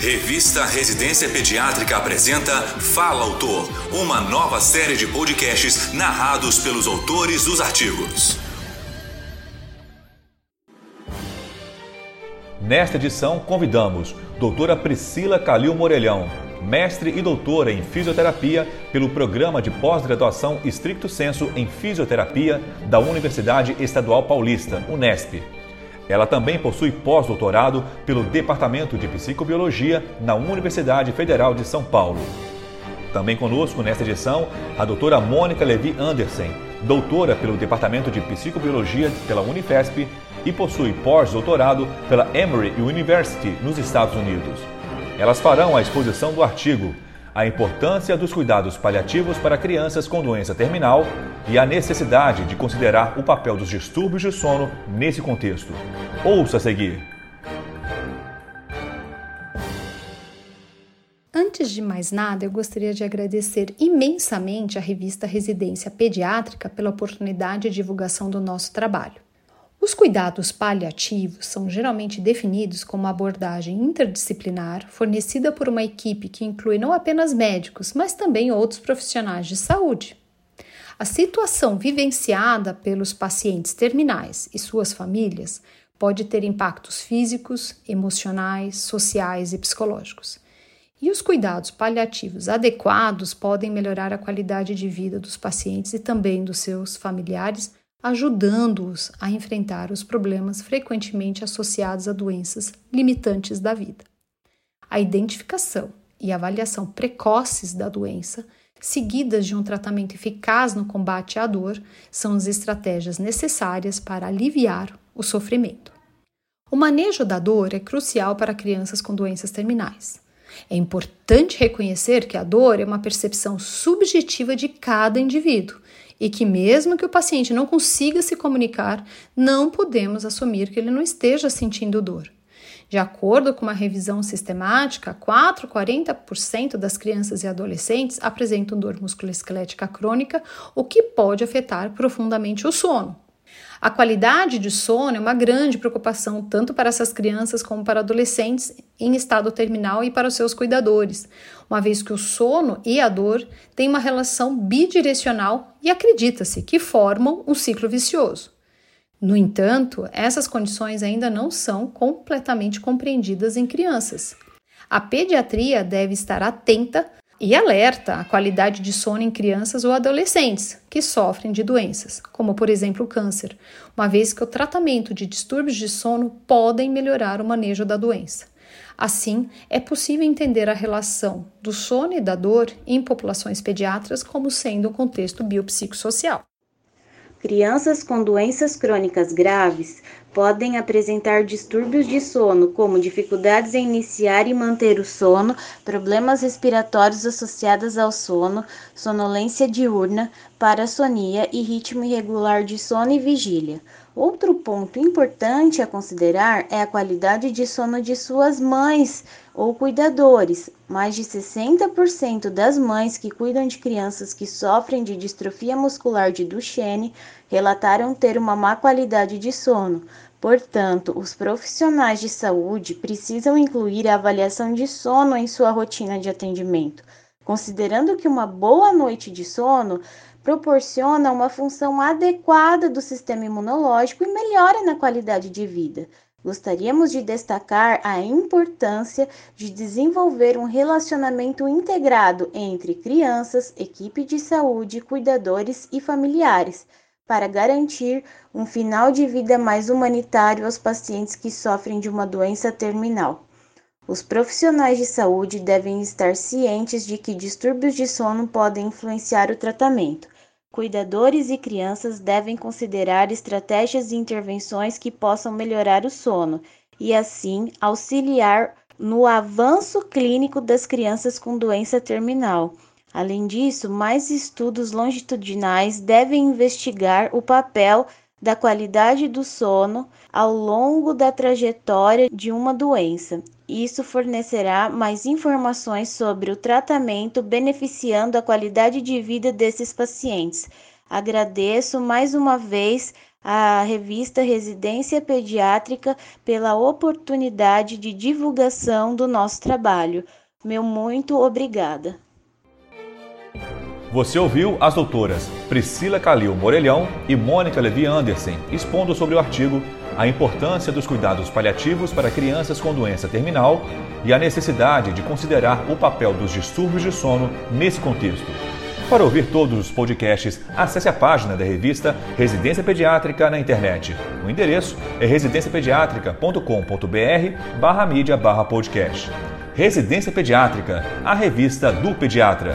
Revista Residência Pediátrica apresenta Fala Autor, uma nova série de podcasts narrados pelos autores dos artigos. Nesta edição, convidamos doutora Priscila Calil Morelhão, mestre e doutora em fisioterapia pelo Programa de Pós-Graduação Estricto Senso em Fisioterapia da Universidade Estadual Paulista, Unesp. Ela também possui pós-doutorado pelo Departamento de Psicobiologia na Universidade Federal de São Paulo. Também conosco nesta edição a doutora Mônica Levi Andersen, doutora pelo Departamento de Psicobiologia pela Unifesp e possui pós-doutorado pela Emory University nos Estados Unidos. Elas farão a exposição do artigo A importância dos cuidados paliativos para crianças com doença terminal e a necessidade de considerar o papel dos distúrbios de sono nesse contexto. Ouça a seguir. Antes de mais nada, eu gostaria de agradecer imensamente à revista Residência Pediátrica pela oportunidade de divulgação do nosso trabalho. Os cuidados paliativos são geralmente definidos como abordagem interdisciplinar fornecida por uma equipe que inclui não apenas médicos, mas também outros profissionais de saúde. A situação vivenciada pelos pacientes terminais e suas famílias pode ter impactos físicos, emocionais, sociais e psicológicos. E os cuidados paliativos adequados podem melhorar a qualidade de vida dos pacientes e também dos seus familiares ajudando-os a enfrentar os problemas frequentemente associados a doenças limitantes da vida. A identificação e avaliação precoces da doença, seguidas de um tratamento eficaz no combate à dor, são as estratégias necessárias para aliviar o sofrimento. O manejo da dor é crucial para crianças com doenças terminais. É importante reconhecer que a dor é uma percepção subjetiva de cada indivíduo e que, mesmo que o paciente não consiga se comunicar, não podemos assumir que ele não esteja sentindo dor. De acordo com uma revisão sistemática, 4 a 40% das crianças e adolescentes apresentam dor musculoesquelética crônica, o que pode afetar profundamente o sono. A qualidade de sono é uma grande preocupação tanto para essas crianças como para adolescentes em estado terminal e para os seus cuidadores, uma vez que o sono e a dor têm uma relação bidirecional e acredita-se que formam um ciclo vicioso. No entanto, essas condições ainda não são completamente compreendidas em crianças. A pediatria deve estar atenta e alerta a qualidade de sono em crianças ou adolescentes que sofrem de doenças, como por exemplo o câncer, uma vez que o tratamento de distúrbios de sono podem melhorar o manejo da doença. Assim, é possível entender a relação do sono e da dor em populações pediátricas como sendo um contexto biopsicossocial. Crianças com doenças crônicas graves podem apresentar distúrbios de sono, como dificuldades em iniciar e manter o sono, problemas respiratórios associados ao sono, sonolência diurna, parassonia e ritmo irregular de sono e vigília. Outro ponto importante a considerar é a qualidade de sono de suas mães ou cuidadores. Mais de 60% das mães que cuidam de crianças que sofrem de distrofia muscular de Duchenne relataram ter uma má qualidade de sono. Portanto, os profissionais de saúde precisam incluir a avaliação de sono em sua rotina de atendimento, considerando que uma boa noite de sono proporciona uma função adequada do sistema imunológico e melhora na qualidade de vida. Gostaríamos de destacar a importância de desenvolver um relacionamento integrado entre crianças, equipe de saúde, cuidadores e familiares, para garantir um final de vida mais humanitário aos pacientes que sofrem de uma doença terminal. Os profissionais de saúde devem estar cientes de que distúrbios de sono podem influenciar o tratamento. Cuidadores e crianças devem considerar estratégias e intervenções que possam melhorar o sono e, assim, auxiliar no avanço clínico das crianças com doença terminal. Além disso, mais estudos longitudinais devem investigar o papel da qualidade do sono ao longo da trajetória de uma doença. Isso fornecerá mais informações sobre o tratamento, beneficiando a qualidade de vida desses pacientes. Agradeço mais uma vez à revista Residência Pediátrica pela oportunidade de divulgação do nosso trabalho. Meu muito obrigada. Você ouviu as doutoras Priscila Calil Morelhão e Mônica Levi Anderson expondo sobre o artigo a importância dos cuidados paliativos para crianças com doença terminal e a necessidade de considerar o papel dos distúrbios de sono nesse contexto. Para ouvir todos os podcasts, acesse a página da revista Residência Pediátrica na internet. O endereço é residenciapediatrica.com.br barra mídia barra podcast. Residência Pediátrica, a revista do pediatra.